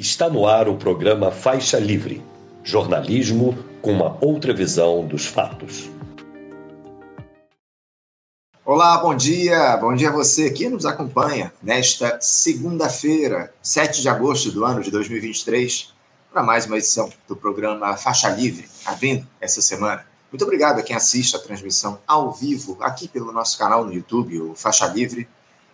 Está no ar o programa Faixa Livre jornalismo com uma outra visão dos fatos. Olá, bom dia. Bom dia a você que nos acompanha nesta segunda-feira, 7 de agosto do ano de 2023, para mais uma edição do programa Faixa Livre, abrindo essa semana. Muito obrigado a quem assiste a transmissão ao vivo aqui pelo nosso canal no YouTube, o Faixa Livre.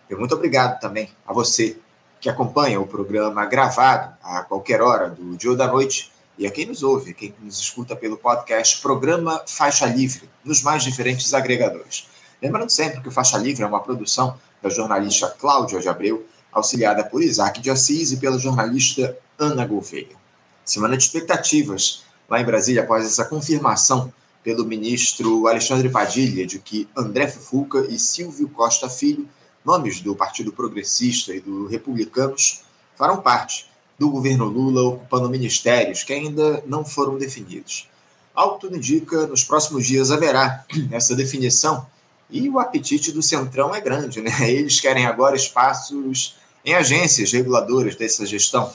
E muito obrigado também a você que acompanha o programa gravado a qualquer hora do dia ou da noite e a quem nos ouve, quem nos escuta pelo podcast Programa Faixa Livre, nos mais diferentes agregadores. Lembrando sempre que o Faixa Livre é uma produção da jornalista Cláudia de Abreu, auxiliada por Isaac de Assis e pela jornalista Ana Gouveia. Semana de expectativas lá em Brasília após essa confirmação pelo ministro Alexandre Padilha de que André Fufuca e Silvio Costa Filho nomes do Partido Progressista e do Republicanos farão parte do governo Lula ocupando ministérios que ainda não foram definidos. Que tudo indica, nos próximos dias haverá essa definição e o apetite do Centrão é grande, né? Eles querem agora espaços em agências reguladoras dessa gestão.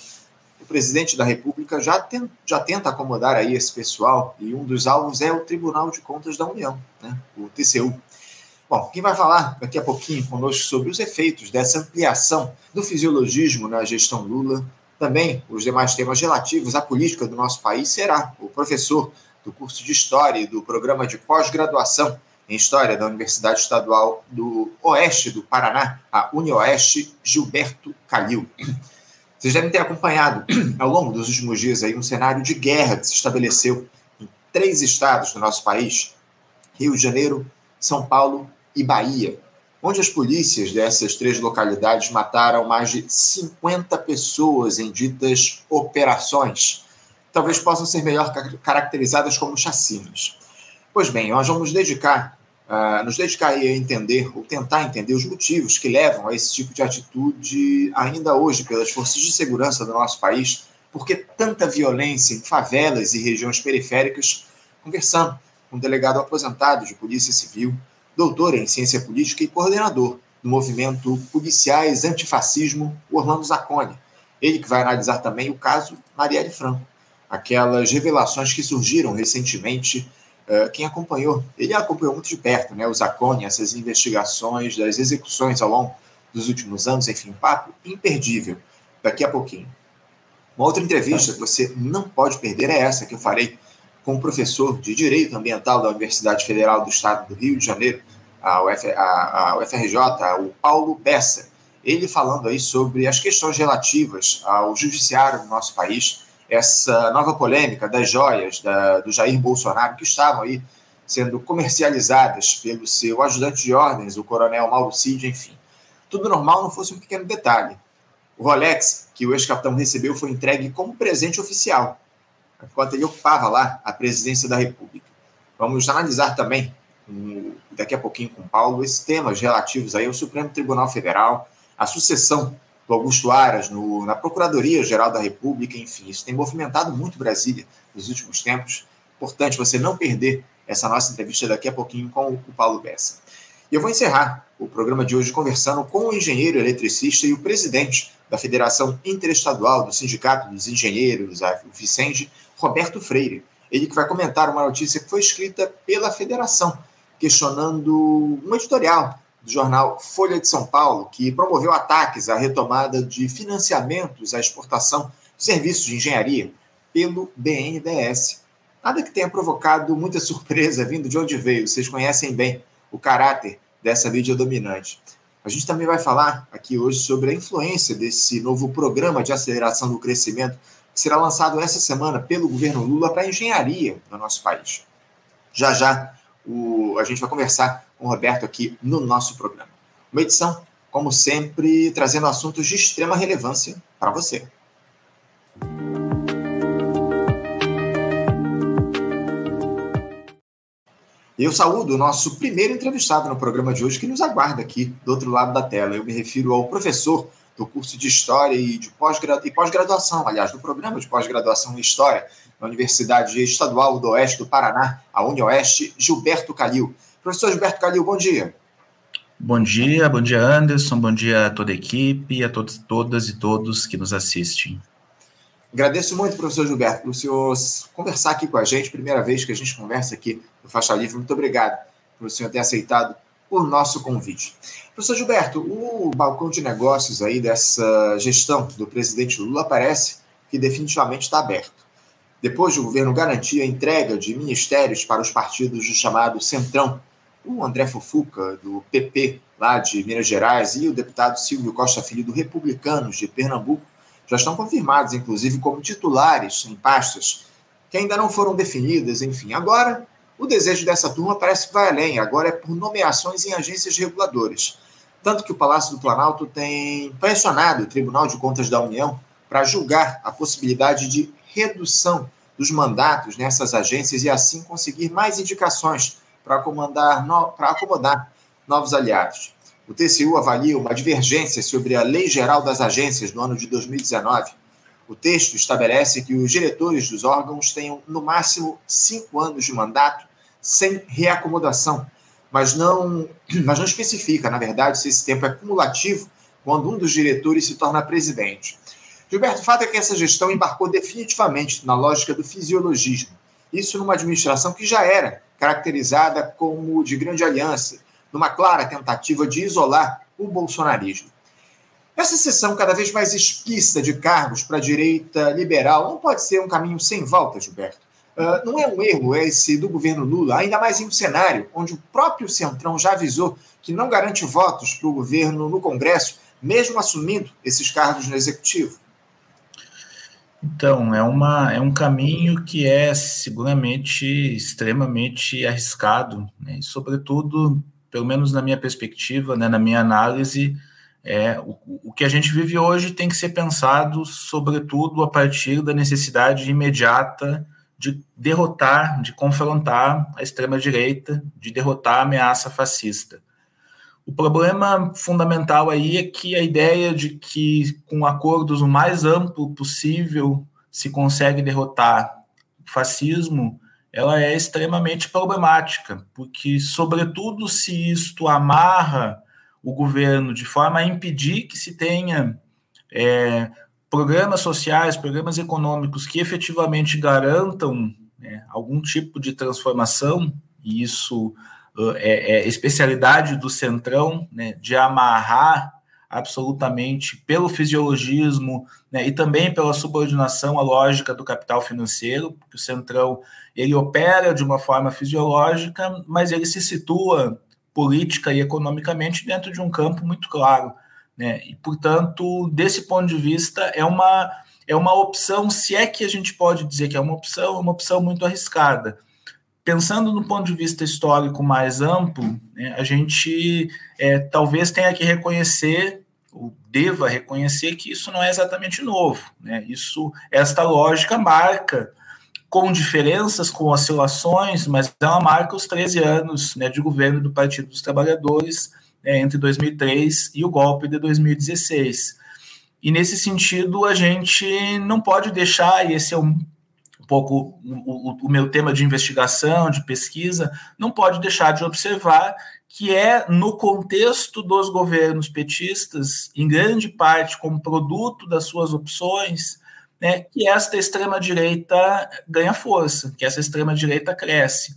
O presidente da República já, tem, já tenta acomodar aí esse pessoal e um dos alvos é o Tribunal de Contas da União, né? o TCU. Bom, quem vai falar daqui a pouquinho conosco sobre os efeitos dessa ampliação do fisiologismo na gestão Lula, também os demais temas relativos à política do nosso país, será o professor do curso de História e do programa de pós-graduação em História da Universidade Estadual do Oeste do Paraná, a UniOeste, Gilberto Calil. Vocês devem ter acompanhado ao longo dos últimos dias aí um cenário de guerra que se estabeleceu em três estados do nosso país: Rio de Janeiro, São Paulo e Bahia, onde as polícias dessas três localidades mataram mais de 50 pessoas em ditas operações. Talvez possam ser melhor caracterizadas como chacinas. Pois bem, nós vamos dedicar, uh, nos dedicar a entender, ou tentar entender os motivos que levam a esse tipo de atitude ainda hoje pelas forças de segurança do nosso país, porque tanta violência em favelas e regiões periféricas, conversando com um delegado aposentado de Polícia Civil, doutor em ciência política e coordenador do movimento Policiais Antifascismo, Orlando Zacconi. Ele que vai analisar também o caso Marielle Franco, aquelas revelações que surgiram recentemente. Uh, quem acompanhou, ele acompanhou muito de perto, né, o Zacconi, essas investigações das execuções ao longo dos últimos anos, enfim, um papo imperdível daqui a pouquinho. Uma outra entrevista que você não pode perder é essa que eu farei com o professor de Direito Ambiental da Universidade Federal do Estado do Rio de Janeiro, a, Uf, a, a UFRJ, o Paulo Bessa. Ele falando aí sobre as questões relativas ao judiciário no nosso país, essa nova polêmica das joias da, do Jair Bolsonaro que estavam aí sendo comercializadas pelo seu ajudante de ordens, o coronel Mauro Cid, enfim. Tudo normal não fosse um pequeno detalhe. O Rolex que o ex-capitão recebeu foi entregue como presente oficial enquanto ele ocupava lá a presidência da República. Vamos analisar também, daqui a pouquinho com o Paulo, esses temas relativos aí ao Supremo Tribunal Federal, a sucessão do Augusto Aras no, na Procuradoria-Geral da República, enfim, isso tem movimentado muito Brasília nos últimos tempos. Importante você não perder essa nossa entrevista daqui a pouquinho com o Paulo Bessa. E eu vou encerrar o programa de hoje conversando com o engenheiro eletricista e o presidente da Federação Interestadual do Sindicato dos Engenheiros, a Vicente, Roberto Freire. Ele que vai comentar uma notícia que foi escrita pela federação, questionando um editorial do jornal Folha de São Paulo, que promoveu ataques à retomada de financiamentos à exportação de serviços de engenharia pelo BNDES. Nada que tenha provocado muita surpresa vindo de onde veio, vocês conhecem bem o caráter dessa mídia dominante. A gente também vai falar aqui hoje sobre a influência desse novo programa de aceleração do crescimento será lançado essa semana pelo governo Lula para a engenharia no nosso país. Já já o, a gente vai conversar com o Roberto aqui no nosso programa. Uma edição, como sempre, trazendo assuntos de extrema relevância para você. Eu saúdo o nosso primeiro entrevistado no programa de hoje, que nos aguarda aqui do outro lado da tela. Eu me refiro ao professor do curso de História e de pós-graduação, aliás, do programa de pós-graduação em História na Universidade Estadual do Oeste do Paraná, a UniOeste, Gilberto Calil. Professor Gilberto Calil, bom dia. Bom dia, bom dia Anderson, bom dia a toda a equipe e a todos, todas e todos que nos assistem. Agradeço muito, professor Gilberto, por o senhor conversar aqui com a gente, primeira vez que a gente conversa aqui no Faixa Livre. Muito obrigado por o senhor ter aceitado o nosso convite. Professor Gilberto, o balcão de negócios aí dessa gestão do presidente Lula parece que definitivamente está aberto. Depois do governo garantir a entrega de ministérios para os partidos do chamado Centrão, o André Fofuca, do PP, lá de Minas Gerais, e o deputado Silvio Costa Filho, do Republicanos de Pernambuco, já estão confirmados, inclusive, como titulares em pastas que ainda não foram definidas, enfim. Agora, o desejo dessa turma parece que vai além, agora é por nomeações em agências reguladoras. Tanto que o Palácio do Planalto tem pressionado o Tribunal de Contas da União para julgar a possibilidade de redução dos mandatos nessas agências e assim conseguir mais indicações para acomodar, no, acomodar novos aliados. O TCU avalia uma divergência sobre a Lei Geral das Agências no ano de 2019. O texto estabelece que os diretores dos órgãos tenham, no máximo, cinco anos de mandato sem reacomodação, mas não, mas não especifica, na verdade, se esse tempo é cumulativo quando um dos diretores se torna presidente. Gilberto, o fato é que essa gestão embarcou definitivamente na lógica do fisiologismo. Isso numa administração que já era caracterizada como de grande aliança, numa clara tentativa de isolar o bolsonarismo. Essa sessão cada vez mais explícita de cargos para a direita liberal não pode ser um caminho sem volta, Gilberto. Uh, não é um erro esse do governo Lula, ainda mais em um cenário onde o próprio Centrão já avisou que não garante votos para o governo no Congresso, mesmo assumindo esses cargos no Executivo? Então, é, uma, é um caminho que é seguramente extremamente arriscado, né? e, sobretudo, pelo menos na minha perspectiva, né, na minha análise, é, o, o que a gente vive hoje tem que ser pensado, sobretudo, a partir da necessidade imediata de derrotar, de confrontar a extrema-direita, de derrotar a ameaça fascista. O problema fundamental aí é que a ideia de que com acordos o mais amplo possível se consegue derrotar o fascismo, ela é extremamente problemática, porque sobretudo se isto amarra o governo de forma a impedir que se tenha é, programas sociais, programas econômicos que efetivamente garantam né, algum tipo de transformação, e isso é, é, especialidade do Centrão, né, de amarrar absolutamente pelo fisiologismo né, e também pela subordinação à lógica do capital financeiro, porque o Centrão ele opera de uma forma fisiológica, mas ele se situa política e economicamente dentro de um campo muito claro. Né? E, portanto, desse ponto de vista, é uma, é uma opção, se é que a gente pode dizer que é uma opção, é uma opção muito arriscada pensando no ponto de vista histórico mais amplo, né, a gente é, talvez tenha que reconhecer, ou deva reconhecer, que isso não é exatamente novo. Né? Isso, esta lógica marca, com diferenças, com oscilações, mas ela marca os 13 anos né, de governo do Partido dos Trabalhadores né, entre 2003 e o golpe de 2016. E nesse sentido, a gente não pode deixar, e esse é um pouco o, o, meu tema de investigação, de pesquisa, não pode deixar de observar que é no contexto dos governos petistas, em grande parte como produto das suas opções, né, que esta extrema-direita ganha força, que essa extrema-direita cresce,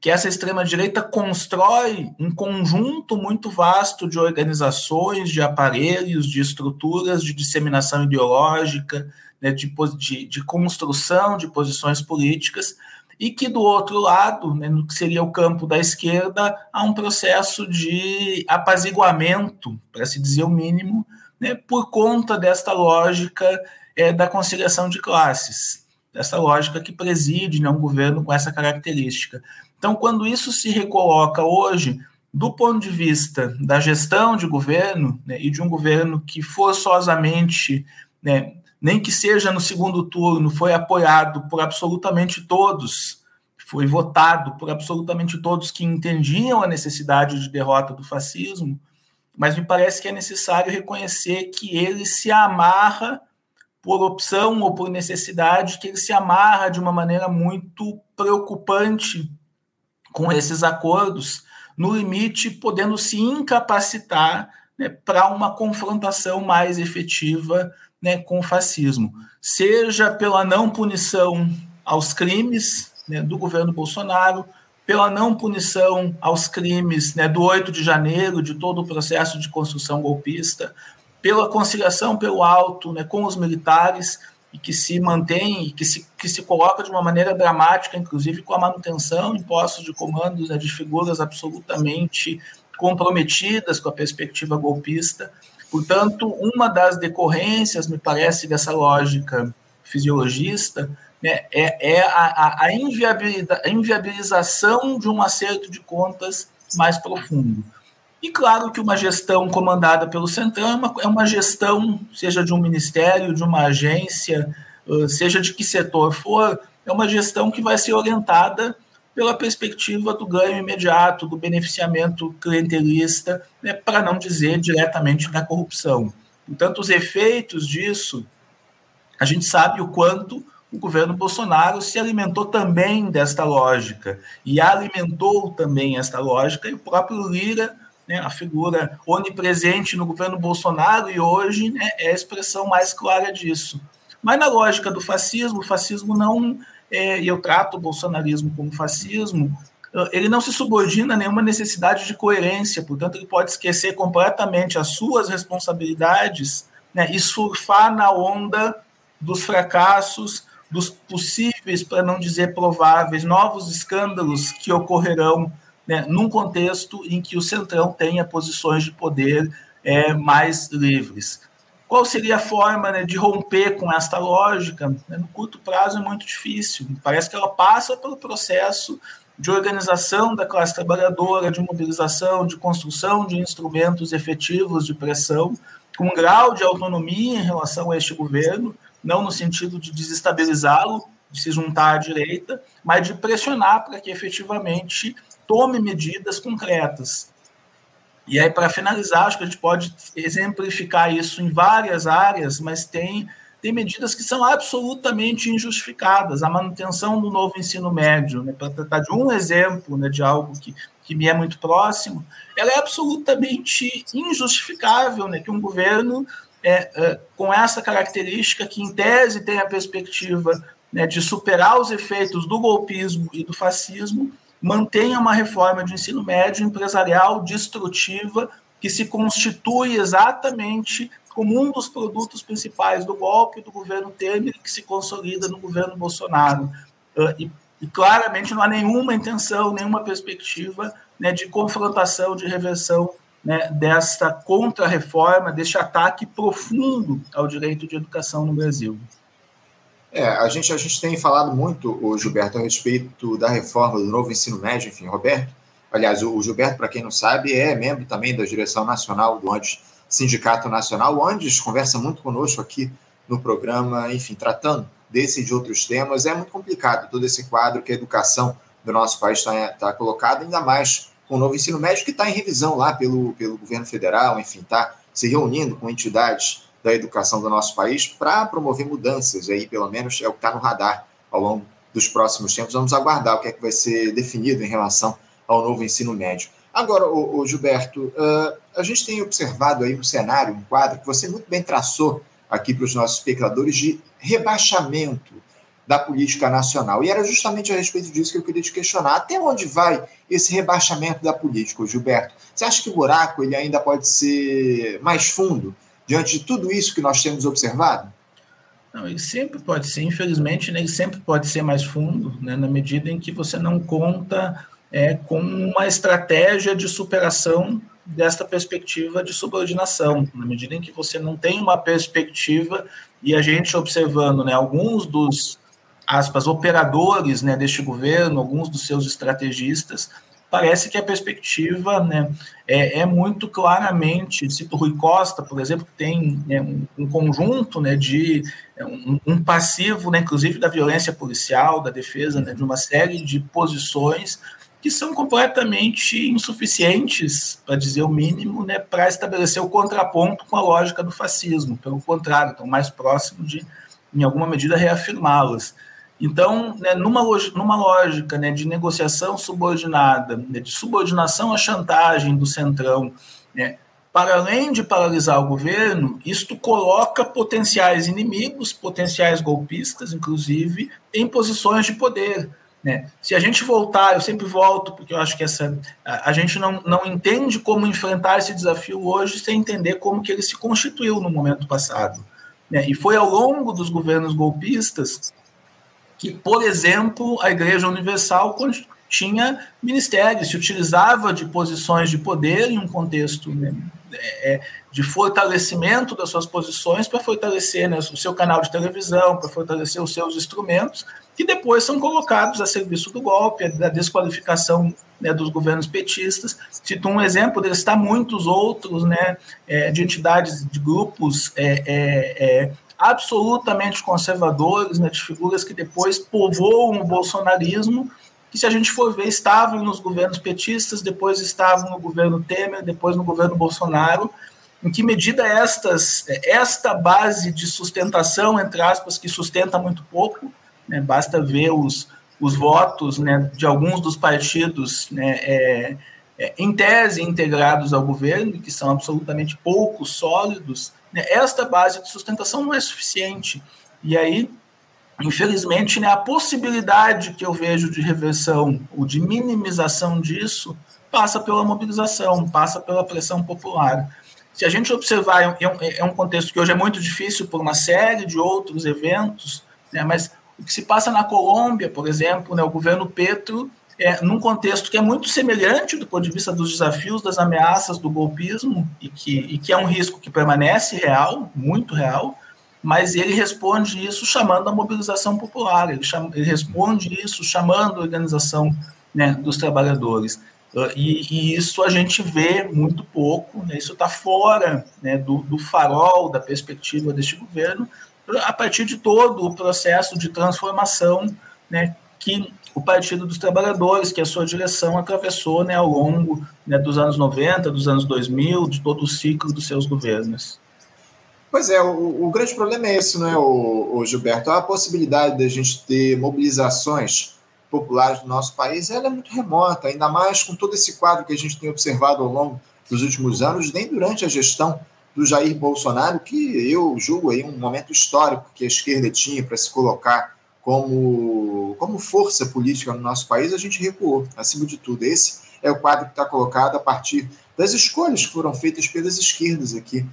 que essa extrema-direita constrói um conjunto muito vasto de organizações, de aparelhos, de estruturas de disseminação ideológica, né, de, de, de, construção de posições políticas, e que do outro lado, né, no que seria o campo da esquerda, há um processo de apaziguamento, para se dizer o mínimo, né, por conta desta lógica é, da conciliação de classes, dessa lógica que preside né, um governo com essa característica. Então, quando isso se recoloca hoje, do ponto de vista da gestão de governo, né, e de um governo que forçosamente né, nem que seja no segundo turno, foi apoiado por absolutamente todos, foi votado por absolutamente todos que entendiam a necessidade de derrota do fascismo, mas me parece que é necessário reconhecer que ele se amarra por opção ou por necessidade, que ele se amarra de uma maneira muito preocupante com esses acordos, no limite, podendo se incapacitar né, para uma confrontação mais efetiva né, com o fascismo, seja pela não punição aos crimes né, do governo Bolsonaro, pela não punição aos crimes né, do 8 de janeiro, de todo o processo de construção golpista, pela conciliação pelo alto né, com os militares, e que se mantém, que se, que se coloca de uma maneira dramática, inclusive com a manutenção em postos de comandos né, de figuras absolutamente comprometidas com a perspectiva golpista. Portanto, uma das decorrências, me parece, dessa lógica fisiologista né, é, é a, a, inviabilização de um acerto de contas mais profundo. E claro que uma gestão comandada pelo Centrão é uma, é uma gestão, seja de um ministério, de uma agência, seja de que setor for, é uma gestão que vai ser orientada pela perspectiva do ganho imediato, do beneficiamento clientelista, né, para não dizer diretamente da corrupção. Portanto, os efeitos disso, a gente sabe o quanto o governo Bolsonaro se alimentou também desta lógica, e alimentou também esta lógica, e o próprio Lira, né, a figura onipresente no governo Bolsonaro, e hoje né, é a expressão mais clara disso. Mas na lógica do fascismo, o fascismo não é, e eu trato o bolsonarismo como fascismo, ele não se subordina a nenhuma necessidade de coerência, portanto, ele pode esquecer completamente as suas responsabilidades né, e surfar na onda dos fracassos, dos possíveis, para não dizer prováveis, novos escândalos que ocorrerão né, num contexto em que o Centrão tenha posições de poder é, mais livres. Qual seria a forma né, de romper com esta lógica? No curto prazo é muito difícil. Parece que ela passa pelo processo de organização da classe trabalhadora, de mobilização, de construção de instrumentos efetivos de pressão, com um grau de autonomia em relação a este governo, não no sentido de desestabilizá-lo, de se juntar à direita, mas de pressionar para que efetivamente tome medidas concretas. E aí, para finalizar, acho que a gente pode exemplificar isso em várias áreas, mas tem, tem medidas que são absolutamente injustificadas. A manutenção do novo ensino médio, né, para tratar de um exemplo né, de algo que, que me é muito próximo, ela é absolutamente injustificável né, que um governo é, é, com essa característica, que em tese tem a perspectiva né, de superar os efeitos do golpismo e do fascismo, mantenha uma reforma de ensino médio empresarial destrutiva que se constitui exatamente como um dos produtos principais do golpe do governo Temer que se consolida no governo Bolsonaro. Ah, e, e claramente não há nenhuma intenção, nenhuma perspectiva né, de confrontação, de reversão né, desta contra-reforma, deste ataque profundo ao direito de educação no Brasil. É, a gente, a gente tem falado muito, o Gilberto, a respeito da reforma do novo ensino médio, enfim, Roberto. Aliás, o, Gilberto, para quem não sabe, é membro também da direção nacional do Andes Sindicato Nacional. O Andes conversa muito conosco aqui no programa, enfim, tratando desse e de outros temas. É muito complicado todo esse quadro que a educação do nosso país está tá colocado, ainda mais com o novo ensino médio que está em revisão lá pelo, pelo governo federal, enfim, está se reunindo com entidades da educação do nosso país para promover mudanças. Aí, pelo menos, é o que está no radar ao longo dos próximos tempos. Vamos aguardar o que é que vai ser definido em relação ao novo ensino médio. Agora, o, Gilberto, uh, a gente tem observado aí um cenário, um quadro que você muito bem traçou aqui para os nossos espectadores de rebaixamento da política nacional. E era justamente a respeito disso que eu queria te questionar. Até onde vai esse rebaixamento da política, Gilberto? Você acha que o buraco ele ainda pode ser mais fundo? Diante de tudo isso que nós temos observado? Não, ele sempre pode ser, infelizmente, né, ele sempre pode ser mais fundo, né, na medida em que você não conta é, com uma estratégia de superação desta perspectiva de subordinação, na medida em que você não tem uma perspectiva, e a gente observando né, alguns dos, aspas, operadores né, deste governo, alguns dos seus estrategistas, parece que a perspectiva né, é, é, muito claramente, cito Rui Costa, por exemplo, que tem né, um, um, conjunto né, de é, um, um, passivo, né, inclusive da violência policial, da defesa, né, de uma série de posições que são completamente insuficientes, para dizer o mínimo, né, para estabelecer o contraponto com a lógica do fascismo. Pelo contrário, estão mais próximos de, em alguma medida, reafirmá-las. Então, né, numa, numa lógica né, de negociação subordinada, né, de subordinação à chantagem do Centrão, né, para além de paralisar o governo, isto coloca potenciais inimigos, potenciais golpistas, inclusive, em posições de poder. Né? Se a gente voltar, eu sempre volto, porque eu acho que essa, a, a, gente não, não entende como enfrentar esse desafio hoje sem entender como que ele se constituiu no momento passado. Né? E foi ao longo dos governos golpistas que, por exemplo, a Igreja Universal tinha ministérios, se utilizava de posições de poder em um contexto né, é, de fortalecimento das suas posições para fortalecer né, o seu canal de televisão, para fortalecer os seus instrumentos, que depois são colocados a serviço do golpe, da desqualificação né, dos governos petistas. Cito um exemplo, dele está muitos outros, né, é, de entidades, de grupos é, é, é, absolutamente conservadores, né, de figuras que depois povoam o bolsonarismo, que se a gente for ver, estavam nos governos petistas, depois estavam no governo Temer, depois no governo Bolsonaro, em que medida estas, esta base de sustentação, entre aspas, que sustenta muito pouco, né, basta ver os, os votos né, de alguns dos partidos né, é, é, em tese integrados ao governo, que são absolutamente pouco sólidos, esta base de sustentação não é suficiente. E aí, infelizmente, né, a possibilidade que eu vejo de reversão ou de minimização disso passa pela mobilização, passa pela pressão popular. Se a gente observar, é um, é um contexto que hoje é muito difícil por uma série de outros eventos, né, mas o que se passa na Colômbia, por exemplo, né, o governo Petro, é, num contexto que é muito semelhante do ponto de vista dos desafios, das ameaças do golpismo, e que, e que é um risco que permanece real, muito real, mas ele responde isso chamando a mobilização popular, ele, chama, ele responde isso chamando a organização né, dos trabalhadores. Uh, e, e, isso a gente vê muito pouco, né, isso está fora né, do, do farol da perspectiva deste governo, a partir de todo o processo de transformação né, que o Partido dos Trabalhadores, que a sua direção atravessou né, ao longo né, dos anos 90, dos anos 2000, de todo o ciclo dos seus governos. Pois é, o, o grande problema é esse, não é, o, o Gilberto? A possibilidade de a gente ter mobilizações populares no nosso país ela é muito remota, ainda mais com todo esse quadro que a gente tem observado ao longo dos últimos anos, nem durante a gestão do Jair Bolsonaro, que eu julgo aí um momento histórico que a esquerda tinha para se colocar como, como força política no nosso país, a gente recuou, acima de tudo. Esse é o quadro que está colocado a partir das escolhas que foram feitas pelas esquerdas aqui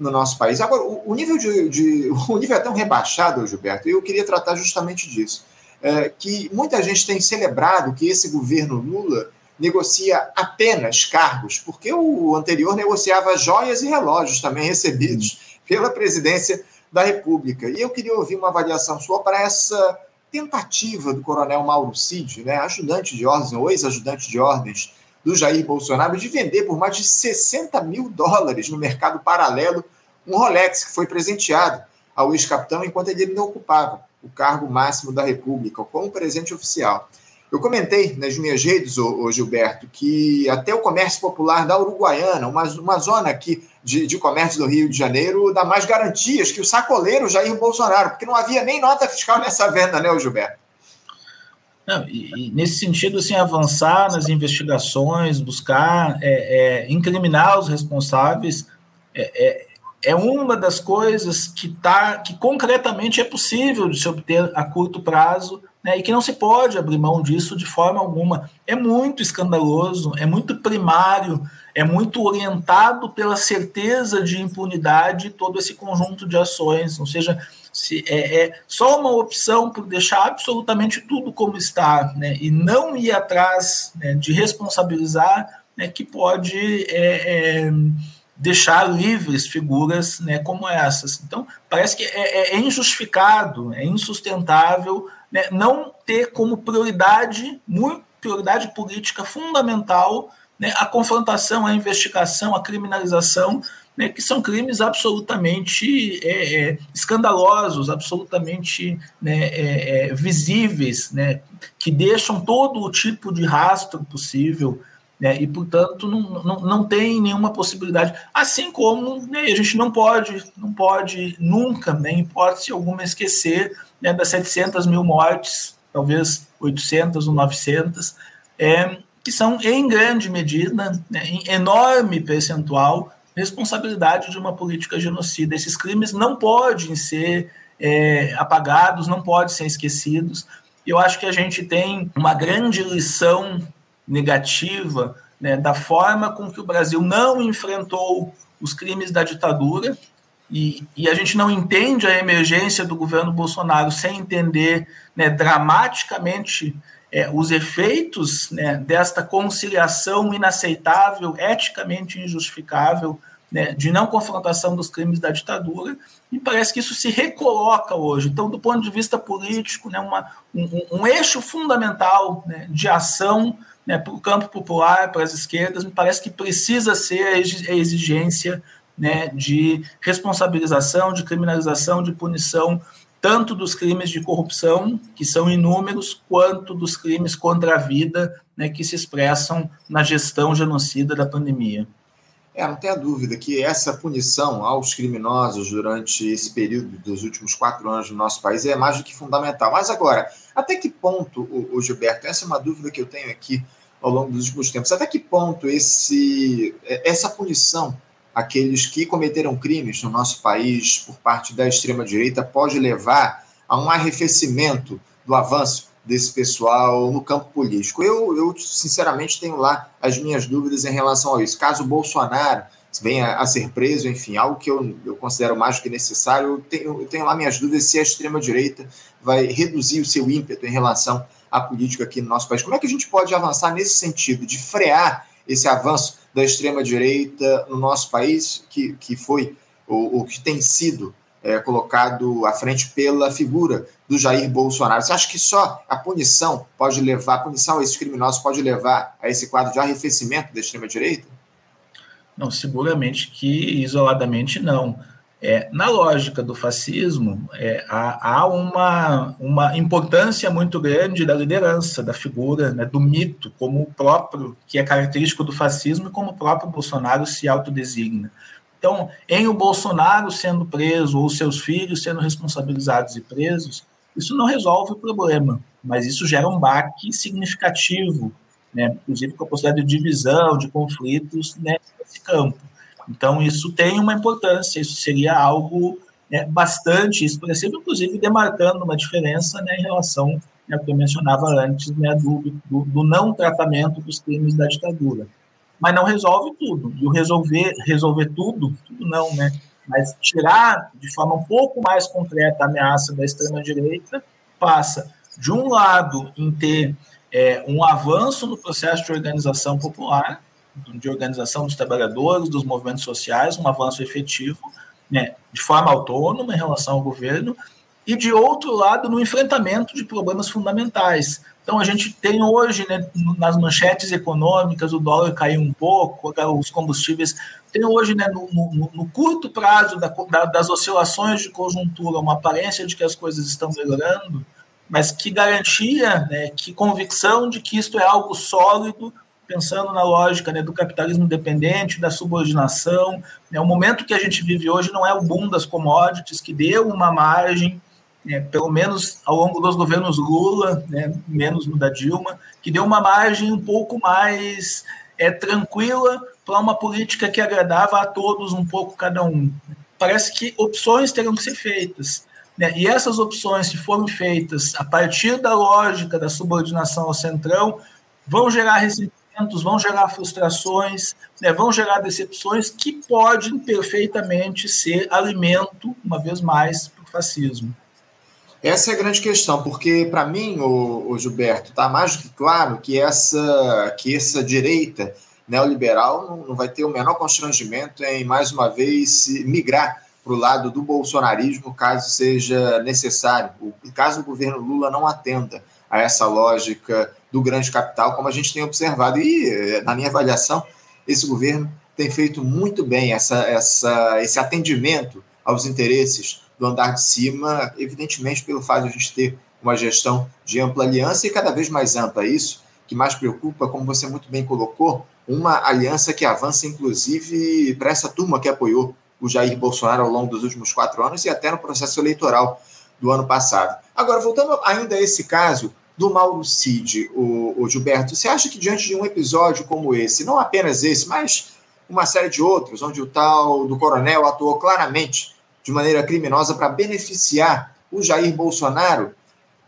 no nosso país. Agora, o, nível de, de, o nível é tão rebaixado, Gilberto, e eu queria tratar justamente disso. É, que muita gente tem celebrado que esse governo Lula negocia apenas cargos, porque o anterior negociava joias e relógios também recebidos pela presidência da República. E eu queria ouvir uma avaliação sua para essa tentativa do coronel Mauro Cid, né, ajudante de ordens, ou ex-ajudante de ordens do Jair Bolsonaro, de vender por mais de 60 mil dólares no mercado paralelo um Rolex que foi presenteado ao ex-capitão enquanto ele ainda ocupava o cargo máximo da República, como presente oficial. Eu comentei nas minhas redes, ô, ô Gilberto, que até o comércio popular da Uruguaiana, uma, uma zona aqui de, de comércio do Rio de Janeiro, dá mais garantias que o sacoleiro Jair Bolsonaro, porque não havia nem nota fiscal nessa venda, né, Gilberto? Não, e, e, nesse sentido, assim, avançar nas investigações, buscar é, é, incriminar os responsáveis, é, é, é uma das coisas que, tá, que concretamente é possível de se obter a curto prazo né, e que não se pode abrir mão disso de forma alguma. É muito escandaloso, é muito primário, é muito orientado pela certeza de impunidade todo esse conjunto de ações, ou seja, se é, é só uma opção por deixar absolutamente tudo como está, né, e não ir atrás né, de responsabilizar, né, que pode é, é, deixar livres figuras né, como essas. Então, parece que é, é injustificado, é insustentável né, não ter como prioridade, muito, prioridade política fundamental né, a confrontação, a investigação, a criminalização, né, que são crimes absolutamente é, é, escandalosos, absolutamente né, é, é visíveis, né, que deixam todo o tipo de rastro possível. Né, e, portanto, não, não, não tem nenhuma possibilidade. Assim como né, a gente não pode, não pode nunca, né, em hipótese alguma, esquecer né, das 700 mil mortes, talvez 800 ou 900, é, que são, em grande medida, né, em enorme percentual, responsabilidade de uma política genocida. Esses crimes não podem ser é, apagados, não podem ser esquecidos. Eu acho que a gente tem uma grande lição negativa né, da forma com que o Brasil não enfrentou os crimes da ditadura, e, e, a gente não entende a emergência do governo Bolsonaro sem entender né, dramaticamente é, os efeitos né, desta conciliação inaceitável, eticamente injustificável, né, de não confrontação dos crimes da ditadura, e parece que isso se recoloca hoje. Então, do ponto de vista político, né, uma, um, um eixo fundamental né, de ação né, para o campo popular, para as esquerdas, me parece que precisa ser a exigência né, de responsabilização, de criminalização, de punição, tanto dos crimes de corrupção, que são inúmeros, quanto dos crimes contra a vida, né, que se expressam na gestão genocida da pandemia. É, não tenha dúvida que essa punição aos criminosos durante esse período dos últimos quatro anos no nosso país é mais do que fundamental. Mas agora, até que ponto, o, Gilberto, essa é uma dúvida que eu tenho aqui ao longo dos últimos tempos, até que ponto esse, essa punição aqueles que cometeram crimes no nosso país por parte da extrema-direita pode levar a um arrefecimento do avanço desse pessoal no campo político. Eu, eu sinceramente, tenho lá as minhas dúvidas em relação a isso. Caso Bolsonaro venha a ser preso, enfim, algo que eu, eu considero mais do que necessário, eu tenho, eu tenho lá minhas dúvidas se a extrema-direita vai reduzir o seu ímpeto em relação à política aqui no nosso país. Como é que a gente pode avançar nesse sentido, de frear esse avanço da extrema-direita no nosso país, que, que foi o, que tem sido é, colocado à frente pela figura do Jair Bolsonaro. Você acha que só a punição pode levar, a punição a esses criminosos pode levar a esse quadro de arrefecimento da extrema-direita? Não, seguramente que isoladamente não. É, na lógica do fascismo, é, há, há, uma, uma importância muito grande da liderança, da figura, né, do mito, como o próprio, que é característico do fascismo e como o próprio Bolsonaro se autodesigna. Então, em o Bolsonaro sendo preso ou seus filhos sendo responsabilizados e presos, isso não resolve o problema, mas isso gera um baque significativo, né, inclusive com a possibilidade de divisão, de conflitos né, nesse campo. Então, isso tem uma importância, isso seria algo né, bastante expressivo, inclusive demarcando uma diferença né, em relação ao que eu mencionava antes, né, do, do, do, não tratamento dos crimes da ditadura. Mas não resolve tudo. E o resolver, resolver tudo, tudo não, né? Mas tirar de forma um pouco mais concreta a ameaça da extrema-direita passa, de um lado, em ter é, um avanço no processo de organização popular, de organização dos trabalhadores, dos movimentos sociais, um avanço efetivo, né, de forma autônoma em relação ao governo, e de outro lado, no enfrentamento de problemas fundamentais. Então, a gente tem hoje, né, nas manchetes econômicas, o dólar caiu um pouco, os combustíveis. Tem hoje, né, no, no, no curto prazo da, da, das oscilações de conjuntura, uma aparência de que as coisas estão melhorando, mas que garantia, né, que convicção de que isto é algo sólido pensando na lógica né, do capitalismo dependente, da subordinação. Né, o momento que a gente vive hoje não é o boom das commodities, que deu uma margem, né, pelo menos ao longo dos governos Lula, né, menos no da Dilma, que deu uma margem um pouco mais é, tranquila para uma política que agradava a todos um pouco cada um. Parece que opções terão que ser feitas. Né, e essas opções, se forem feitas a partir da lógica da subordinação ao centrão, vão gerar ressentimento vão gerar frustrações, né, vão gerar decepções que podem perfeitamente ser alimento, uma vez mais, para o fascismo. Essa é a grande questão, porque para mim, o, o Gilberto, está mais do que claro que essa, que essa direita neoliberal não, não vai ter o menor constrangimento em, mais uma vez, migrar para o lado do bolsonarismo, caso seja necessário, caso o governo Lula não atenda a essa lógica do grande capital, como a gente tem observado. E, eh, na minha avaliação, esse governo tem feito muito bem essa, essa, esse atendimento aos interesses do andar de cima, evidentemente pelo fato de a gente ter uma gestão de ampla aliança e cada vez mais ampla. Isso que mais preocupa, como você muito bem colocou, uma aliança que avança, inclusive, para essa turma que apoiou o Jair Bolsonaro ao longo dos últimos quatro anos e até no processo eleitoral do ano passado. Agora, voltando ainda a esse caso, do Mauro Cid, o, o, Gilberto, você acha que diante de um episódio como esse, não apenas esse, mas uma série de outros, onde o tal do coronel atuou claramente de maneira criminosa para beneficiar o Jair Bolsonaro.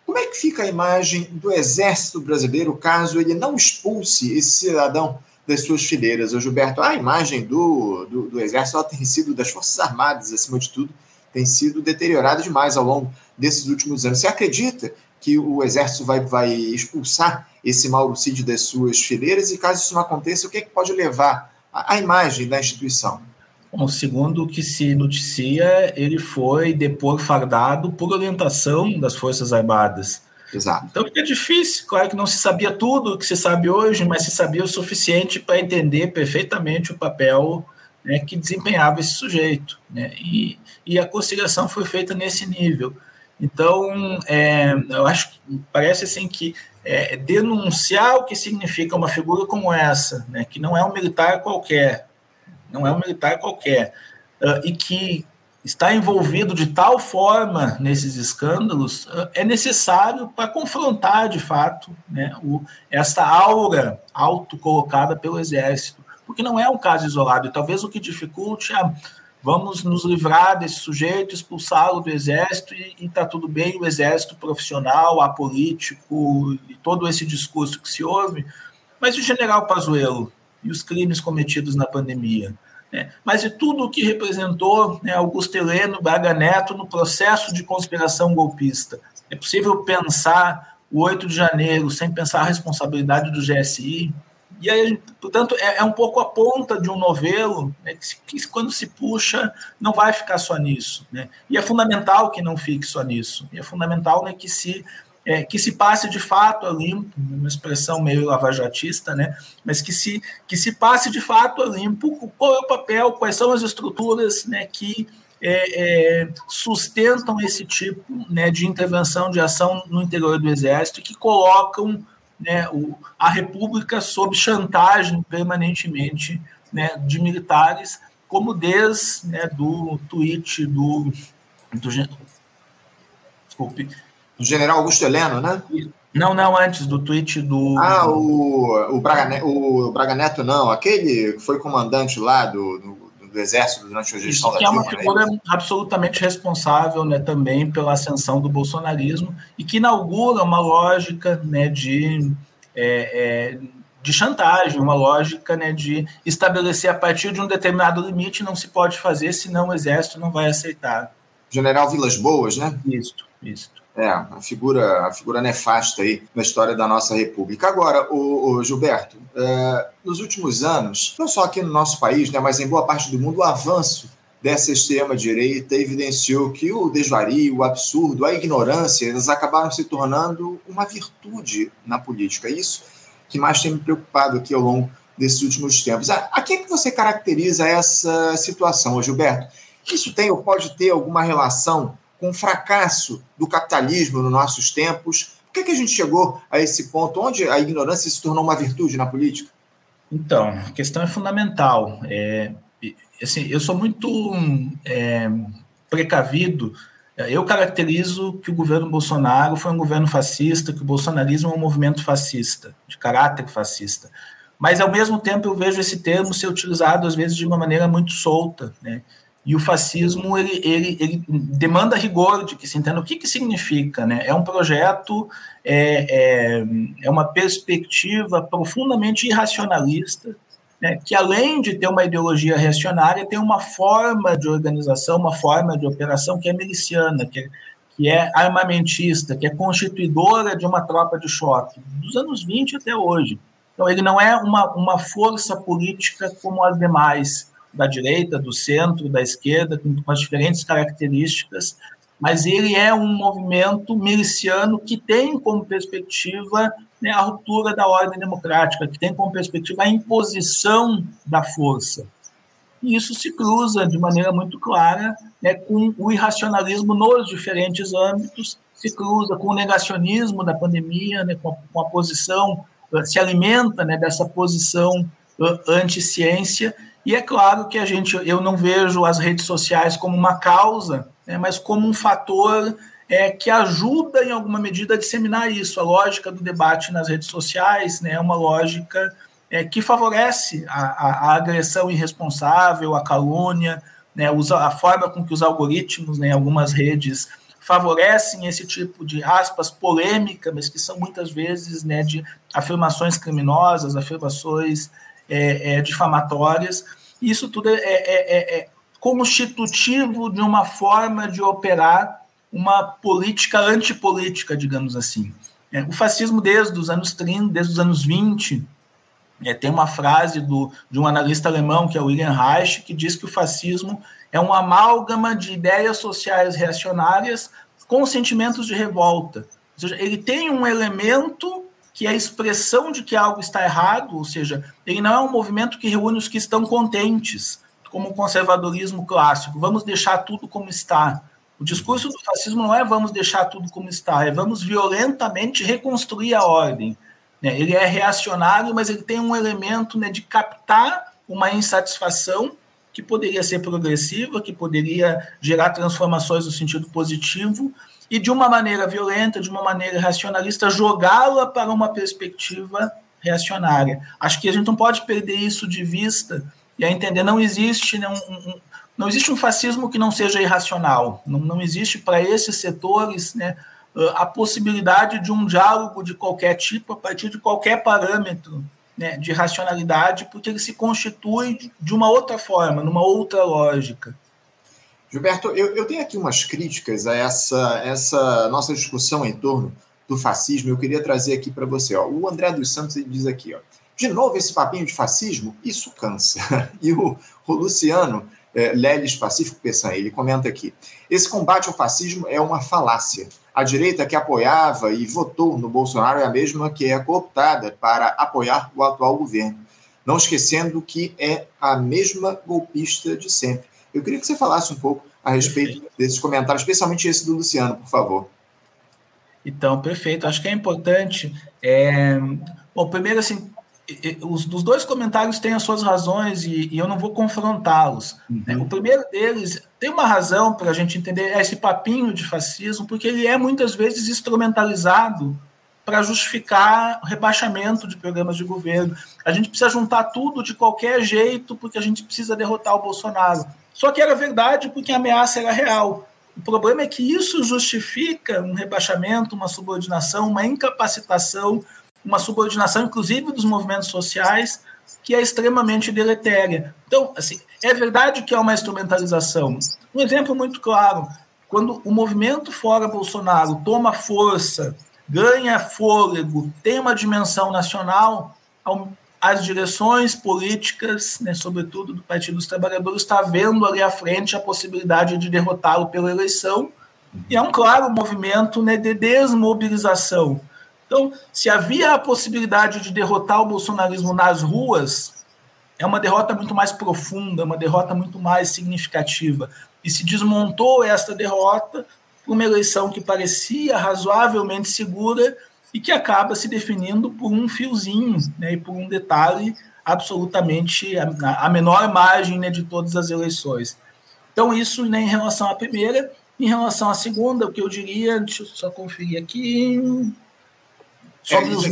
Como é que fica a imagem do Exército Brasileiro caso ele não expulse esse cidadão das suas fileiras? O Gilberto, a imagem do, do, do Exército tem sido, das Forças Armadas, acima de tudo, tem sido deteriorada demais ao longo desses últimos anos. Você acredita que o Exército vai, vai expulsar esse Mauro Cid das suas fileiras? E caso isso não aconteça, o que, é que pode levar a, a imagem da instituição? Bom, segundo o que se noticia, ele foi depor fardado por orientação das Forças Armadas. Exato. Então fica difícil, claro que não se sabia tudo o que se sabe hoje, mas se sabia o suficiente para entender perfeitamente o papel né, que desempenhava esse sujeito. Né? E, e a conciliação foi feita nesse nível. Então, é, eu acho que parece assim que é, denunciar o que significa uma figura como essa, né, que não é um militar qualquer, não é um militar qualquer, uh, e que está envolvido de tal forma nesses escândalos, uh, é necessário para confrontar de fato né, o, essa aura autocolocada pelo Exército, porque não é um caso isolado, e talvez o que dificulte a vamos nos livrar desse sujeito, expulsá-lo do exército e está tudo bem, o exército profissional, apolítico e todo esse discurso que se ouve, mas o general Pazuello e os crimes cometidos na pandemia, né? mas e tudo o que representou né, Augusto Heleno, Braga Neto no processo de conspiração golpista. É possível pensar o 8 de janeiro sem pensar a responsabilidade do GSI, e aí, portanto, é, é, um pouco a ponta de um novelo né, que, que, quando se puxa, não vai ficar só nisso. Né? E é fundamental que não fique só nisso. E é fundamental né, que, se, é, que se passe de fato a limpo, uma expressão meio lavajatista, né? mas que se, que se passe de fato a limpo qual é o papel, quais são as estruturas né, que é, é, sustentam esse tipo né, de intervenção, de ação no interior do Exército que colocam né, o, a República sob chantagem permanentemente né, de militares, como desde né, do tweet do, do, desculpe, do general Augusto Heleno, né? Não, não, antes do tweet do. Ah, o, o, Braga, o Braga Neto, não, aquele que foi comandante lá do, do do Exército durante a gestão Isso que é uma figura né? absolutamente responsável né, também pela ascensão do bolsonarismo e que inaugura uma lógica né, de, é, é, de chantagem, uma lógica né, de estabelecer a partir de um determinado limite não se pode fazer, senão o Exército não vai aceitar. General Vilas Boas, né? Isso, isso. É, a figura, a figura nefasta aí na história da nossa República. Agora, o, o Gilberto, é, nos últimos anos, não só aqui no nosso país, né, mas em boa parte do mundo, o avanço dessa extrema-direita evidenciou que o desvario, o absurdo, a ignorância, eles acabaram se tornando uma virtude na política. Isso que mais tem me preocupado aqui ao longo desses últimos tempos. A, a é que você caracteriza essa situação, Gilberto? Isso tem ou pode ter alguma relação com o fracasso do capitalismo nos nossos tempos? Por que, que a gente chegou a esse ponto onde a ignorância se tornou uma virtude na política? Então, a questão é fundamental. É, assim, eu sou muito é, precavido. Eu caracterizo que o governo Bolsonaro foi um governo fascista, que o bolsonarismo é um movimento fascista, de caráter fascista. Mas, ao mesmo tempo, eu vejo esse termo ser utilizado, às vezes, de uma maneira muito solta. Né? E o fascismo ele, ele, ele, demanda rigor de que se entenda o que, que significa. Né? É um projeto, é, é, é uma perspectiva profundamente irracionalista, né? que além de ter uma ideologia reacionária, tem uma forma de organização, uma forma de operação que é miliciana, que é, que é armamentista, que é constituidora de uma tropa de choque, dos anos 20 até hoje. Então, ele não é uma, uma força política como as demais da direita, do centro, da esquerda, com as diferentes características, mas ele é um movimento miliciano que tem como perspectiva né, a ruptura da ordem democrática, que tem como perspectiva a imposição da força. E isso se cruza de maneira muito clara né, com o irracionalismo nos diferentes âmbitos, se cruza com o negacionismo da pandemia, né, com, a, com a posição, se alimenta né, dessa posição anti-ciência e é claro que a gente, eu não vejo as redes sociais como uma causa, né, mas como um fator é, que ajuda, em alguma medida, a disseminar isso. A lógica do debate nas redes sociais né, é uma lógica é, que favorece a, a, a, agressão irresponsável, a calúnia, né, a forma com que os algoritmos, né, algumas redes favorecem esse tipo de aspas polêmica, mas que são muitas vezes né, de afirmações criminosas, afirmações é, é, difamatórias. Isso tudo é, é, é, constitutivo de uma forma de operar uma política antipolítica, digamos assim. O fascismo, desde os anos 30, desde os anos 20, é, tem uma frase do, de um analista alemão, que é William Reich, que diz que o fascismo é um amálgama de ideias sociais reacionárias com sentimentos de revolta. Ou seja, ele tem um elemento que é a expressão de que algo está errado, ou seja, ele não é um movimento que reúne os que estão contentes, como o conservadorismo clássico. Vamos deixar tudo como está. O discurso do fascismo não é vamos deixar tudo como está, é vamos violentamente reconstruir a ordem. Né? Ele é reacionário, mas ele tem um elemento né, de captar uma insatisfação que poderia ser progressiva, que poderia gerar transformações no sentido positivo, e de uma maneira violenta, de uma maneira racionalista, jogá-la para uma perspectiva reacionária. Acho que a gente não pode perder isso de vista e a entender não existe né, um, não existe um fascismo que não seja irracional. Não, não existe para esses setores né, a possibilidade de um diálogo de qualquer tipo a partir de qualquer parâmetro né, de racionalidade, porque ele se constitui de uma outra forma, numa outra lógica. Gilberto, eu, eu tenho aqui umas críticas a essa, essa nossa discussão em torno do fascismo. Eu queria trazer aqui para você. Ó. O André dos Santos ele diz aqui: ó, de novo esse papinho de fascismo? Isso cansa. E o, o Luciano é, Leles Pacífico Peçanha, ele comenta aqui: esse combate ao fascismo é uma falácia. A direita que apoiava e votou no Bolsonaro é a mesma que é cooptada para apoiar o atual governo. Não esquecendo que é a mesma golpista de sempre. Eu queria que você falasse um pouco a respeito perfeito. desses comentários, especialmente esse do Luciano, por favor. Então, perfeito. Acho que é importante. É... Bom, primeiro, assim, os, os dois comentários têm as suas razões e, e eu não vou confrontá-los. Né? Uhum. O primeiro deles tem uma razão para a gente entender é esse papinho de fascismo, porque ele é muitas vezes instrumentalizado para justificar o rebaixamento de programas de governo. A gente precisa juntar tudo de qualquer jeito porque a gente precisa derrotar o Bolsonaro. Só que era verdade porque a ameaça era real. O problema é que isso justifica um rebaixamento, uma subordinação, uma incapacitação uma subordinação, inclusive, dos movimentos sociais, que é extremamente deletéria. Então, assim, é verdade que há uma instrumentalização. Um exemplo muito claro: quando o movimento fora Bolsonaro toma força, ganha fôlego, tem uma dimensão nacional, as direções políticas, né, sobretudo do Partido dos Trabalhadores, está vendo ali à frente a possibilidade de derrotá-lo pela eleição, e é um claro movimento né, de desmobilização então, se havia a possibilidade de derrotar o bolsonarismo nas ruas, é uma derrota muito mais profunda, uma derrota muito mais significativa. E se desmontou esta derrota por uma eleição que parecia razoavelmente segura e que acaba se definindo por um fiozinho né, e por um detalhe absolutamente a, a menor margem né, de todas as eleições. Então, isso né, em relação à primeira. Em relação à segunda, o que eu diria, deixa eu só conferir aqui. Sobre os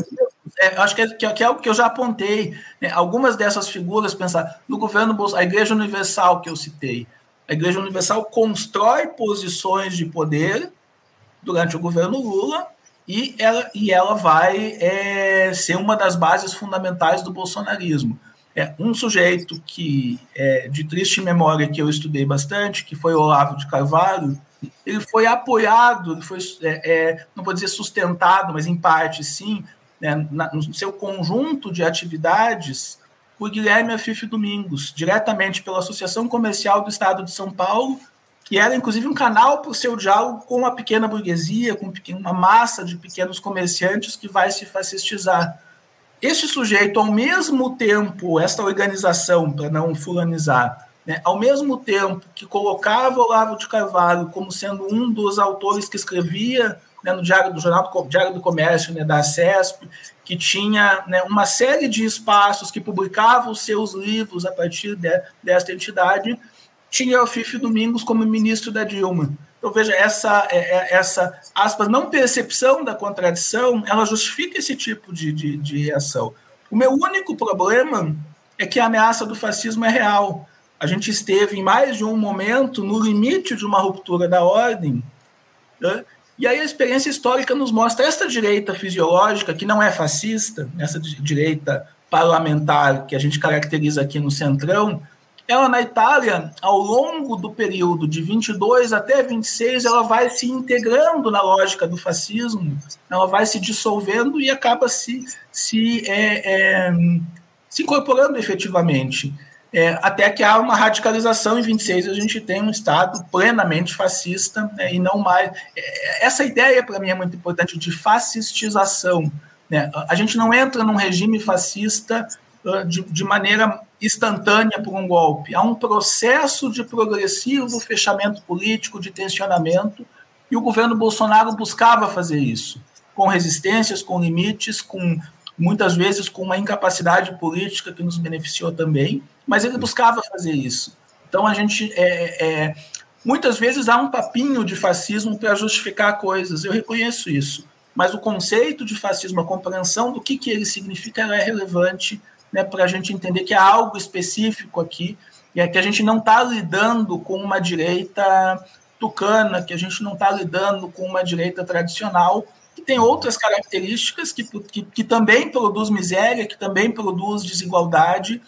é, acho que é, que é algo que eu já apontei. Né? Algumas dessas figuras, pensar no governo Bolsonaro, a Igreja Universal que eu citei. A Igreja Universal constrói posições de poder durante o governo Lula e ela, e ela vai é, ser uma das bases fundamentais do bolsonarismo. É um sujeito que é de triste memória que eu estudei bastante, que foi Olavo de Carvalho, ele foi apoiado, ele foi, é, é, não vou dizer sustentado, mas em parte sim, né, na, no seu conjunto de atividades, por Guilherme Afife Domingos, diretamente pela Associação Comercial do Estado de São Paulo, que era inclusive um canal para o seu diálogo com a pequena burguesia, com uma massa de pequenos comerciantes que vai se fascistizar. Este sujeito, ao mesmo tempo, esta organização, para não fulanizar, né, ao mesmo tempo que colocava Olavo de Carvalho como sendo um dos autores que escrevia né, no Diário do Jornal do, Diário do Comércio, né, da CESP, que tinha né, uma série de espaços que publicava os seus livros a partir de, desta entidade, tinha o Fife Domingos como ministro da Dilma. Então, veja, essa, é, é, essa aspas, não percepção da contradição, ela justifica esse tipo de, de, de reação. O meu único problema é que a ameaça do fascismo é real. A gente esteve em mais de um momento no limite de uma ruptura da ordem, né? e aí a experiência histórica nos mostra esta direita fisiológica, que não é fascista, essa direita parlamentar que a gente caracteriza aqui no Centrão, ela na Itália, ao longo do período de 22 até 26, ela vai se integrando na lógica do fascismo, ela vai se dissolvendo e acaba se, se, é, é, se incorporando efetivamente. É, até que há uma radicalização em 26 a gente tem um Estado plenamente fascista né, e não mais. É, essa ideia, para mim, é muito importante de fascistização. Né? A gente não entra num regime fascista de, de maneira instantânea por um golpe. Há um processo de progressivo fechamento político, de tensionamento, e o governo Bolsonaro buscava fazer isso, com resistências, com limites, com muitas vezes com uma incapacidade política que nos beneficiou também, mas ele buscava fazer isso. Então a gente é, é muitas vezes há um papinho de fascismo para justificar coisas. Eu reconheço isso, mas o conceito de fascismo, a compreensão do que, que ele significa, é relevante né, para a gente entender que há algo específico aqui, e é que a gente não está lidando com uma direita tucana, que a gente não está lidando com uma direita tradicional, que tem outras características, que, que, que também produz miséria, que também produz desigualdade,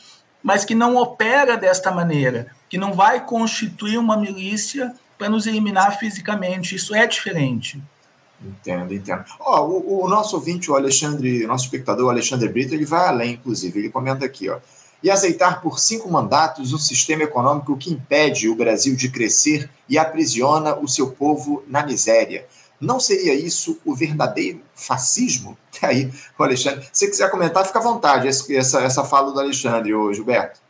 mas que não opera desta maneira, que não vai constituir uma milícia para nos eliminar fisicamente. Isso é diferente. Entendo, entendo. Ó, o, o, nosso ouvinte, o Alexandre, nosso espectador, Alexandre Brito, ele vai além, inclusive. Ele comenta aqui, ó. E aceitar por cinco mandatos um sistema econômico que impede o Brasil de crescer e aprisiona o seu povo na miséria. Não seria isso o verdadeiro fascismo? Aí, o Alexandre, se quiser comentar, fica à vontade, essa, essa fala do Alexandre, ô Gilberto.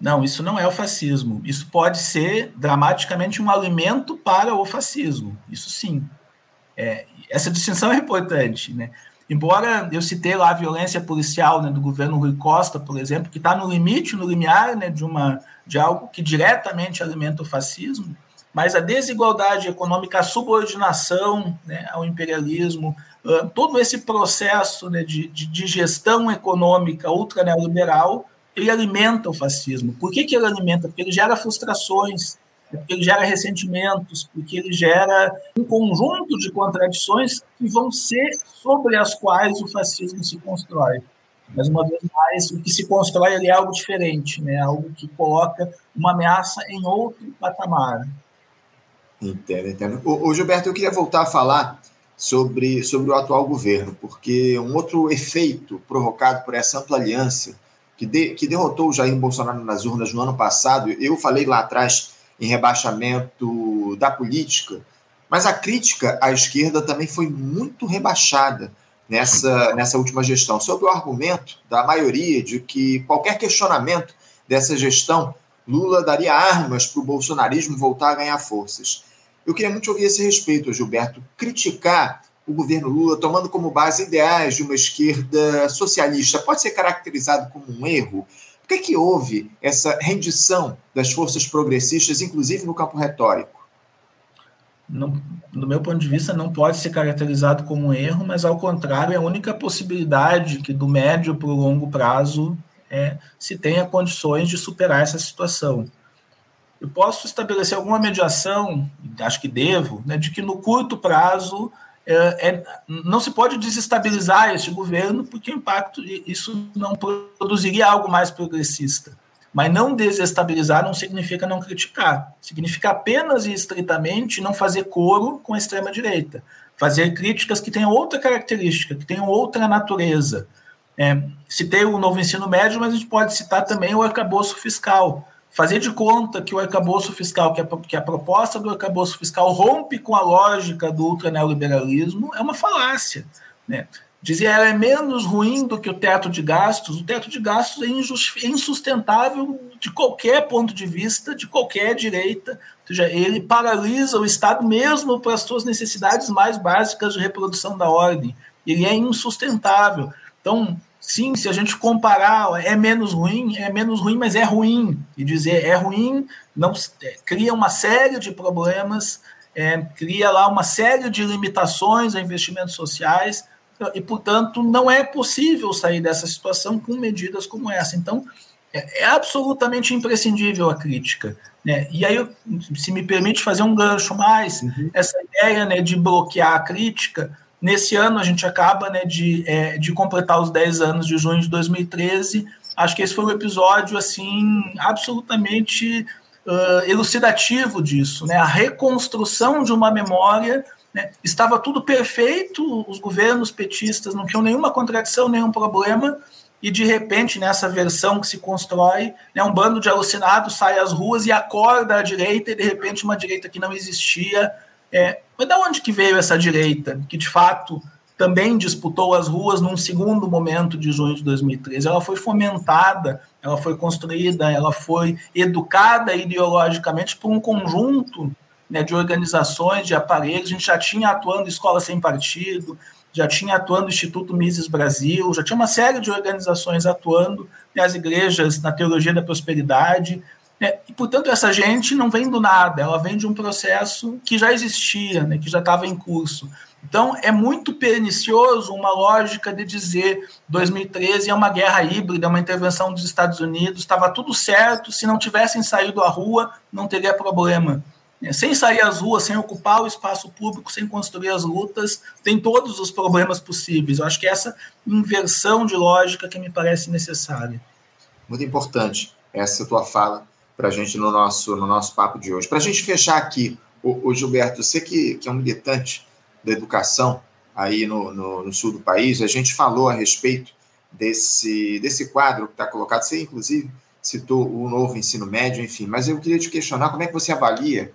Não, isso não é o fascismo. Isso pode ser dramaticamente um alimento para o fascismo. Isso sim. É, essa distinção é importante, né? Embora eu citei lá a violência policial né, do governo Rui Costa, por exemplo, que está no limite, no limiar né, de, uma, de algo que diretamente alimenta o fascismo, mas a desigualdade econômica, a subordinação né, ao imperialismo, uh, todo esse processo né, de, de, de, gestão econômica ultra neoliberal, ele alimenta o fascismo. Por que, que ele alimenta? Porque ele gera frustrações, porque ele gera ressentimentos, porque ele gera um conjunto de contradições que vão ser sobre as quais o fascismo se constrói. Mas, uma vez mais, o que se constrói é algo diferente, né? algo que coloca uma ameaça em outro patamar. Entendo, entendo. O Gilberto, eu queria voltar a falar sobre, sobre o atual governo, porque um outro efeito provocado por essa ampla aliança que, de, que derrotou o Jair Bolsonaro nas urnas no ano passado, eu falei lá atrás em rebaixamento da política, mas a crítica à esquerda também foi muito rebaixada nessa, nessa última gestão, sob o argumento da maioria de que qualquer questionamento dessa gestão, Lula daria armas para o bolsonarismo voltar a ganhar forças. Eu queria muito ouvir esse respeito, Gilberto, criticar o governo Lula tomando como base ideais de uma esquerda socialista pode ser caracterizado como um erro? Por que, que houve essa rendição das forças progressistas, inclusive no campo retórico? Não, do meu ponto de vista, não pode ser caracterizado como um erro, mas ao contrário, é a única possibilidade que do médio para o longo prazo é, se tenha condições de superar essa situação. Eu posso estabelecer alguma mediação, acho que devo, né, de que no curto prazo é, é, não se pode desestabilizar este governo, porque o impacto, isso não produziria algo mais progressista. Mas não desestabilizar não significa não criticar. Significa apenas e estritamente não fazer coro com a extrema-direita. Fazer críticas que tenham outra característica, que tenham outra natureza. É, citei o novo ensino médio, mas a gente pode citar também o arcabouço fiscal fazer de conta que o arcabouço fiscal, que a, que a proposta do arcabouço fiscal rompe com a lógica do ultraneoliberalismo, é uma falácia. Né? Dizer ela é menos ruim do que o teto de gastos, o teto de gastos é, é insustentável de qualquer ponto de vista, de qualquer direita, ou seja, ele paralisa o Estado mesmo para as suas necessidades mais básicas de reprodução da ordem. Ele é insustentável. Então, sim, se a gente comparar, é menos ruim, é menos ruim, mas é ruim. E dizer é ruim não é, cria uma série de problemas, é, cria lá uma série de limitações a investimentos sociais. e, portanto, não é possível sair dessa situação com medidas como essa. Então, é, é absolutamente imprescindível a crítica. Né? E aí, se me permite fazer um gancho mais, uhum. essa ideia né, de bloquear a crítica, nesse ano a gente acaba né, de, é, de completar os 10 anos de junho de 2013. Acho que esse foi um episódio assim absolutamente uh, elucidativo disso, né? a reconstrução de uma memória né? Estava tudo perfeito, os governos petistas não tinham nenhuma contradição, nenhum problema, e de repente, nessa versão que se constrói, né, um bando de alucinados sai às ruas e acorda a direita, e de repente uma direita que não existia. É, mas da onde que veio essa direita, que de fato também disputou as ruas num segundo momento de junho de 2013? Ela foi fomentada, ela foi construída, ela foi educada ideologicamente por um conjunto né, de organizações, de aparelhos. A gente já tinha atuando Escola Sem Partido, já tinha atuando Instituto Mises Brasil, já tinha uma série de organizações atuando, né, as igrejas na teologia da prosperidade. Né, e, portanto, essa gente não vem do nada, ela vem de um processo que já existia, né, que já estava em curso. Então, é muito pernicioso uma lógica de dizer 2013 é uma guerra híbrida, é uma intervenção dos Estados Unidos, estava tudo certo, se não tivessem saído à rua, não teria problema. É, sem sair às ruas, sem ocupar o espaço público, sem construir as lutas, tem todos os problemas possíveis. Eu acho que é essa inversão de lógica que me parece necessária. Muito importante essa tua fala para a gente no nosso, no nosso papo de hoje. Para a gente fechar aqui, o, o, Gilberto, você que, que é um militante da educação aí no, no, no sul do país, a gente falou a respeito desse, desse quadro que está colocado, você inclusive citou o novo ensino médio, enfim, mas eu queria te questionar como é que você avalia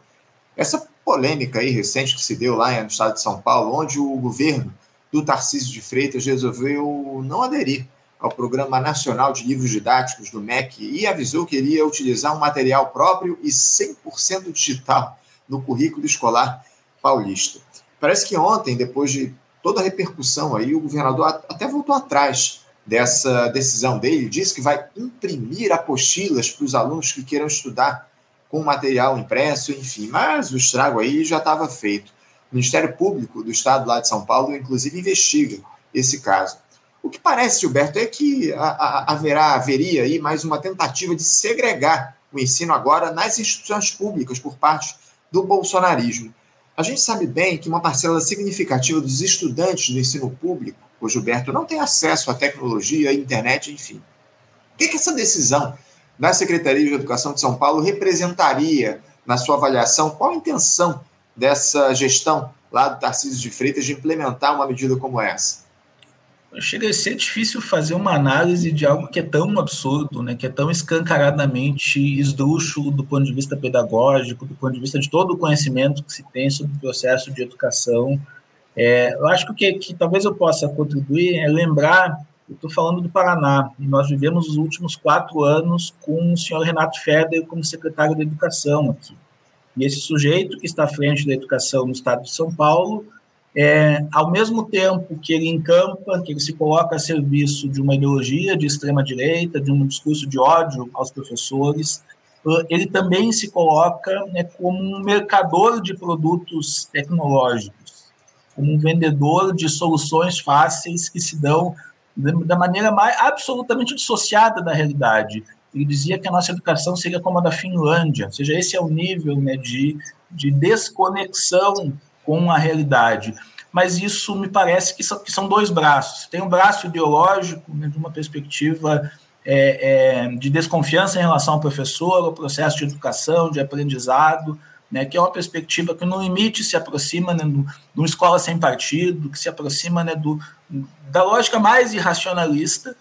essa polêmica aí recente que se deu lá no estado de São Paulo, onde o governo do Tarcísio de Freitas resolveu não aderir ao Programa Nacional de Livros Didáticos do MEC e avisou que iria utilizar um material próprio e 100% digital no currículo escolar paulista. Parece que ontem, depois de toda a repercussão aí, o governador até voltou atrás dessa decisão dele, disse que vai imprimir apostilas para os alunos que queiram estudar com material impresso, enfim, mas o estrago aí já estava feito. O Ministério Público do Estado lá de São Paulo, inclusive, investiga esse caso. O que parece, Gilberto, é que haverá, haveria aí mais uma tentativa de segregar o ensino agora nas instituições públicas por parte do bolsonarismo. A gente sabe bem que uma parcela significativa dos estudantes do ensino público, o Gilberto, não tem acesso à tecnologia, à internet, enfim. O que, é que essa decisão da Secretaria de Educação de São Paulo representaria, na sua avaliação, qual a intenção dessa gestão lá do Tarcísio de Freitas de implementar uma medida como essa? Chega a ser difícil fazer uma análise de algo que é tão absurdo, né, que é tão escancaradamente esdrúxulo do ponto de vista pedagógico, do ponto de vista de todo o conhecimento que se tem sobre o processo de educação. É, eu acho que o que, que talvez eu possa contribuir é lembrar estou falando do Paraná, e nós vivemos os últimos quatro anos com o senhor Renato Feder como secretário da Educação aqui. E esse sujeito que está à frente da educação no estado de São Paulo, é, ao mesmo tempo que ele encampa, que ele se coloca a serviço de uma ideologia de extrema-direita, de um discurso de ódio aos professores, ele também se coloca né, como um mercador de produtos tecnológicos, como um vendedor de soluções fáceis que se dão da maneira mais absolutamente dissociada da realidade. Ele dizia que a nossa educação seria como a da Finlândia, ou seja, esse é o nível né, de, de desconexão com a realidade. Mas isso me parece que são, que são dois braços. Tem um braço ideológico, né, de uma perspectiva é, é, de desconfiança em relação ao professor, ao processo de educação, de aprendizado, né, que é uma perspectiva que no limite se aproxima né, de uma escola sem partido, que se aproxima né, do, da lógica mais irracionalista,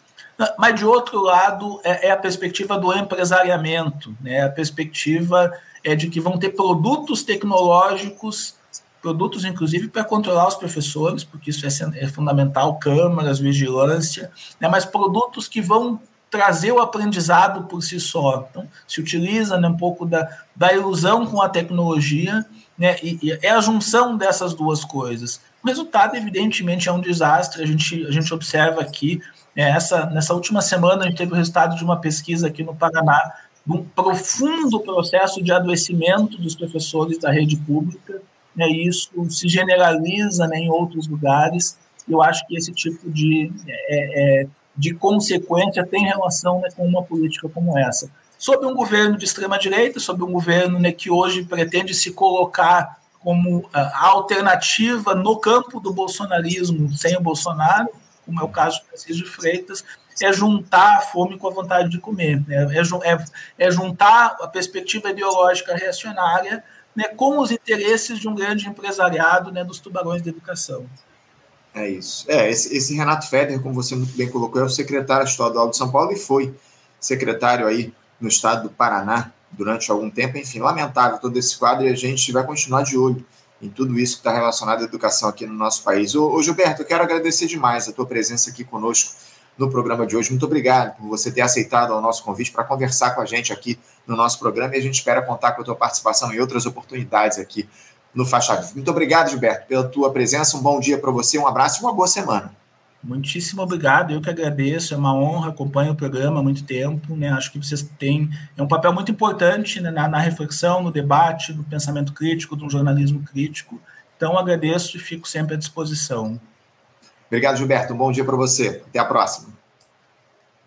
mas de outro lado é, é a perspectiva do empresariamento, né, a perspectiva é de que vão ter produtos tecnológicos, produtos inclusive para controlar os professores, porque isso é, é fundamental, câmaras, vigilância, né, mas produtos que vão trazer o aprendizado por si só. Então, se utiliza né, um pouco da, da ilusão com a tecnologia, né, e, e, é a junção dessas duas coisas. O resultado, evidentemente, é um desastre. A gente, a gente observa aqui, é, essa, nessa última semana, a gente teve o resultado de uma pesquisa aqui no Paraná, de um profundo processo de adoecimento dos professores da rede pública, né, isso se generaliza né, em outros lugares. eu acho que esse tipo de, é, é, de consequência tem relação né, com uma política como essa. Sob um governo de extrema-direita, sob um governo né, que hoje pretende se colocar como a alternativa no campo do bolsonarismo sem o Bolsonaro, como é o caso de Francisco de Freitas, é juntar a fome com a vontade de comer, né? é, é, é juntar a perspectiva ideológica reacionária né, com os interesses de um grande empresariado né, dos tubarões da educação. É isso. É, esse, esse, Renato Feder, como você muito bem colocou, é o secretário estadual de São Paulo e foi secretário aí no estado do Paraná durante algum tempo. Enfim, lamentável todo esse quadro e a gente vai continuar de olho em tudo isso que está relacionado à educação aqui no nosso país. Ô, ô, Gilberto, eu quero agradecer demais a tua presença aqui conosco no programa de hoje. Muito obrigado por você ter aceitado o nosso convite para conversar com a gente aqui no nosso programa e a gente espera contar com a tua participação em outras oportunidades aqui no Faixa Livre. Muito obrigado, Gilberto, pela tua presença. Um bom dia para você, um abraço e uma boa semana. Muitíssimo obrigado, eu que agradeço, é uma honra, acompanho o programa há muito tempo, né? Acho que vocês têm é um papel muito importante né? na, na, reflexão, no debate, no pensamento crítico, no jornalismo crítico. Então, agradeço e fico sempre à disposição. Obrigado, Gilberto. Um bom dia para você. Até a próxima.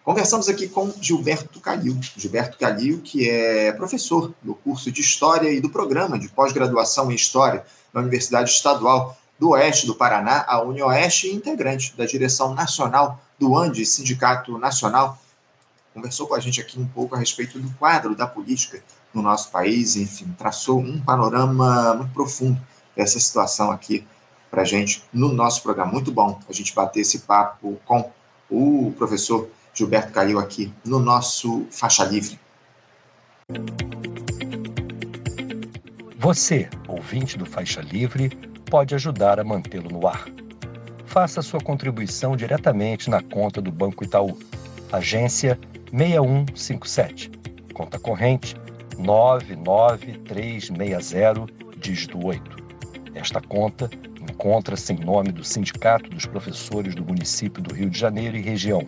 Conversamos aqui com Gilberto Calil. Gilberto Calil, que é professor do curso de História e do programa de pós-graduação em História na Universidade Estadual do Oeste do Paraná, a UniOeste, e integrante da direção nacional do ANDE, Sindicato Nacional. Conversou com a gente aqui um pouco a respeito do quadro da política no nosso país, enfim, traçou um panorama muito profundo dessa situação aqui para a gente no nosso programa. Muito bom a gente bater esse papo com o professor Gilberto Calil aqui no nosso Faixa Livre. Você, ouvinte do Faixa Livre, pode ajudar a mantê-lo no ar. Faça sua contribuição diretamente na conta do Banco Itaú, agência 6157, conta corrente 99360, dígito 8. Esta conta encontra-se em nome do Sindicato dos Professores do Município do Rio de Janeiro e região,